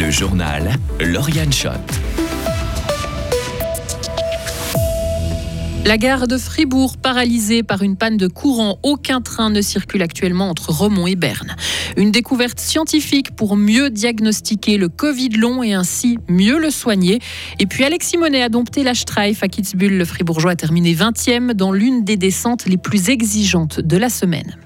Le journal Lauriane Schott. La gare de Fribourg paralysée par une panne de courant. Aucun train ne circule actuellement entre Romont et Berne. Une découverte scientifique pour mieux diagnostiquer le Covid long et ainsi mieux le soigner. Et puis Alexis Monet a dompté la Streif à Kitzbühel. Le Fribourgeois a terminé 20e dans l'une des descentes les plus exigeantes de la semaine.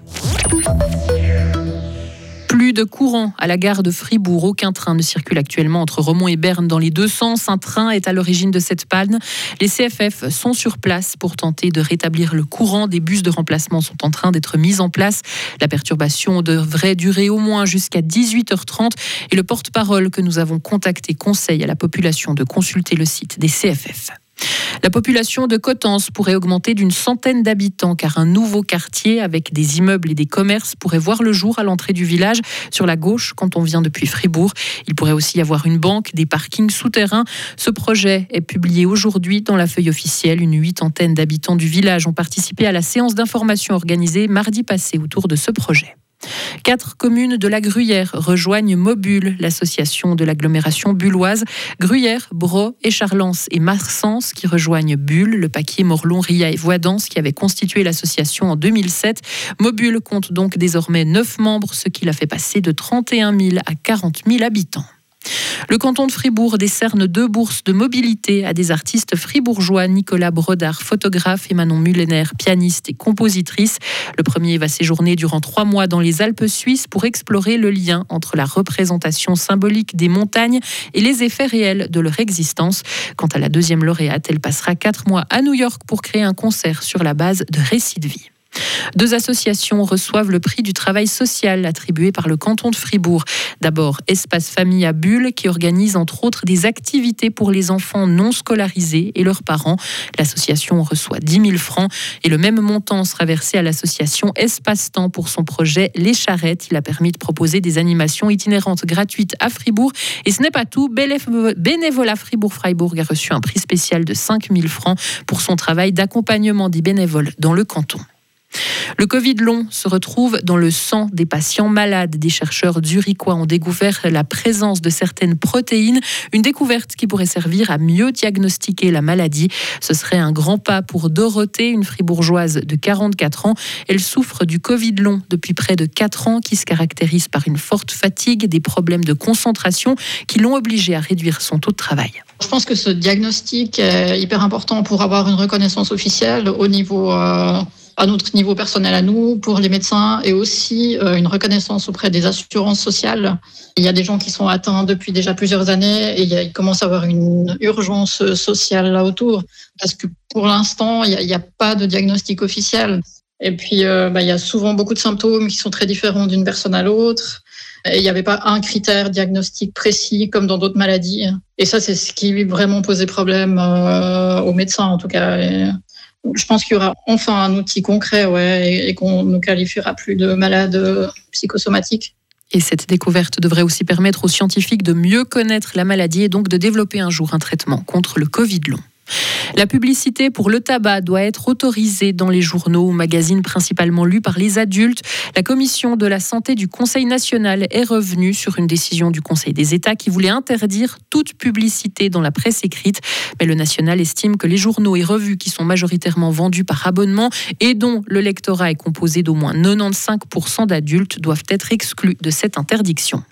De courant à la gare de Fribourg. Aucun train ne circule actuellement entre Romont et Berne dans les deux sens. Un train est à l'origine de cette panne. Les CFF sont sur place pour tenter de rétablir le courant. Des bus de remplacement sont en train d'être mis en place. La perturbation devrait durer au moins jusqu'à 18h30 et le porte-parole que nous avons contacté conseille à la population de consulter le site des CFF. La population de Cottens pourrait augmenter d'une centaine d'habitants car un nouveau quartier avec des immeubles et des commerces pourrait voir le jour à l'entrée du village sur la gauche quand on vient depuis Fribourg. Il pourrait aussi y avoir une banque, des parkings souterrains. Ce projet est publié aujourd'hui dans la feuille officielle. Une huitantaine d'habitants du village ont participé à la séance d'information organisée mardi passé autour de ce projet. Quatre communes de la Gruyère rejoignent Mobule, l'association de l'agglomération bulloise. Gruyère, Bro, Écharlens et Marsens qui rejoignent Bulle, le paquier Morlon, Ria et Voidance qui avait constitué l'association en 2007. Mobule compte donc désormais neuf membres, ce qui l'a fait passer de 31 000 à 40 000 habitants. Le canton de Fribourg décerne deux bourses de mobilité à des artistes fribourgeois, Nicolas Brodard, photographe, et Manon Mullener, pianiste et compositrice. Le premier va séjourner durant trois mois dans les Alpes suisses pour explorer le lien entre la représentation symbolique des montagnes et les effets réels de leur existence. Quant à la deuxième lauréate, elle passera quatre mois à New York pour créer un concert sur la base de récits de vie. Deux associations reçoivent le prix du travail social attribué par le canton de Fribourg. D'abord, Espace Famille à Bulle, qui organise entre autres des activités pour les enfants non scolarisés et leurs parents. L'association reçoit 10 000 francs et le même montant sera versé à l'association Espace Temps pour son projet Les Charrettes. Il a permis de proposer des animations itinérantes gratuites à Fribourg. Et ce n'est pas tout. Bénévolat Fribourg-Freiburg a reçu un prix spécial de 5 000 francs pour son travail d'accompagnement des bénévoles dans le canton. Le Covid long se retrouve dans le sang des patients malades. Des chercheurs zurichois ont découvert la présence de certaines protéines, une découverte qui pourrait servir à mieux diagnostiquer la maladie. Ce serait un grand pas pour Dorothée, une fribourgeoise de 44 ans. Elle souffre du Covid long depuis près de 4 ans qui se caractérise par une forte fatigue, des problèmes de concentration qui l'ont obligée à réduire son taux de travail. Je pense que ce diagnostic est hyper important pour avoir une reconnaissance officielle au niveau euh, à notre niveau personnel à nous, pour les médecins, et aussi euh, une reconnaissance auprès des assurances sociales. Il y a des gens qui sont atteints depuis déjà plusieurs années et il, commence à avoir une urgence sociale là autour, parce que pour l'instant, il n'y a, pas de diagnostic officiel. Et puis, euh, bah, il y a souvent beaucoup de symptômes qui sont très différents d'une personne à l'autre. Et il n'y avait pas un critère diagnostique précis comme dans d'autres maladies. Et ça, c'est ce qui vraiment posait problème euh, aux médecins, en tout cas je pense qu'il y aura enfin un outil concret ouais, et, qu'on ne qualifiera plus de malade psychosomatique. Et cette découverte devrait aussi permettre aux scientifiques de mieux connaître la maladie et donc de développer un jour un traitement contre le Covid long. La publicité pour le tabac doit être autorisée dans les journaux ou magazines principalement lus par les adultes. La commission de la santé du Conseil national est revenue sur une décision du Conseil des États qui voulait interdire toute publicité dans la presse écrite. Mais le national estime que les journaux et revues qui sont majoritairement vendus par abonnement et dont le lectorat est composé d'au moins 95% d'adultes doivent être exclus de cette interdiction.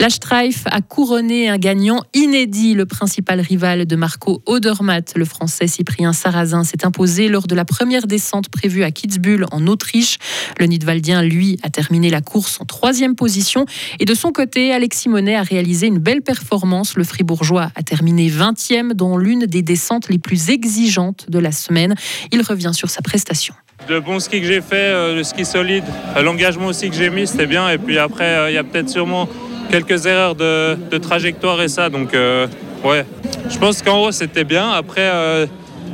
La Streif a couronné un gagnant inédit. Le principal rival de Marco Odermatt, le français Cyprien Sarrazin, s'est imposé lors de la première descente prévue à Kitzbühel en Autriche. Le Nidwaldien, lui, a terminé la course en troisième position. Et de son côté, Alexis Monet a réalisé une belle performance. Le Fribourgeois a terminé 20e dans l'une des descentes les plus exigeantes de la semaine. Il revient sur sa prestation. Le bon ski que j'ai fait, euh, le ski solide, euh, l'engagement aussi que j'ai mis, c'était bien. Et puis après, euh, il y a peut-être sûrement quelques erreurs de, trajectoire et ça. Donc, euh, ouais, je pense qu'en haut, c'était bien. Après, euh,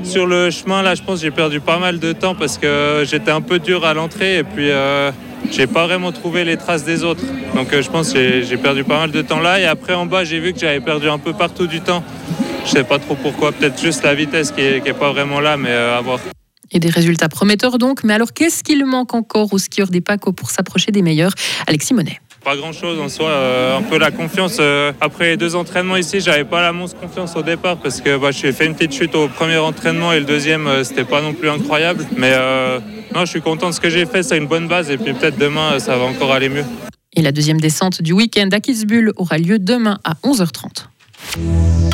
sur le chemin, là, je pense j'ai perdu pas mal de temps parce que j'étais un peu dur à l'entrée et puis euh, j'ai pas vraiment trouvé les traces des autres. Donc, je pense que j'ai perdu pas mal de temps là. Et après, en bas, j'ai vu que j'avais perdu un peu partout du temps. Je sais pas trop pourquoi. Peut-être juste la vitesse qui est, pas vraiment là, mais à voir. Et des résultats prometteurs donc. Mais alors, qu'est-ce qu'il manque encore aux skieurs des PACO pour s'approcher des meilleurs? Alexis Monet. Pas grand chose en soi, euh, un peu la confiance. euh, après les deux entraînements ici, j'avais pas la monstre confiance au départ parce que bah, j'ai fait une petite chute au premier entraînement et le deuxième, euh, c'était pas non plus incroyable. Mais non, je suis content de ce que j'ai fait, c'est une bonne base et puis peut-être demain, ça va encore aller mieux. Et la deuxième descente du week-end à Kitzbühel aura lieu demain à 11h30.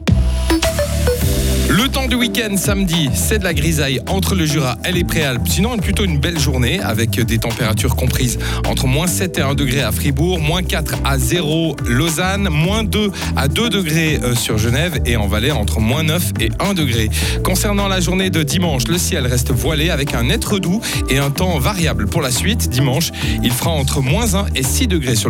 Le temps du week-end samedi, c'est de la grisaille entre le Jura et les Préalpes. Sinon, plutôt une belle journée avec des températures comprises entre moins 7 et 1 degré à Fribourg, moins 4 à 0 Lausanne, moins 2 à 2 degrés euh, sur Genève et en Valais entre moins 9 et 1 degré. Concernant la journée de dimanche, le ciel reste voilé avec un être doux et un temps variable pour la suite. Dimanche, il fera entre moins 1 et 6 degrés sur le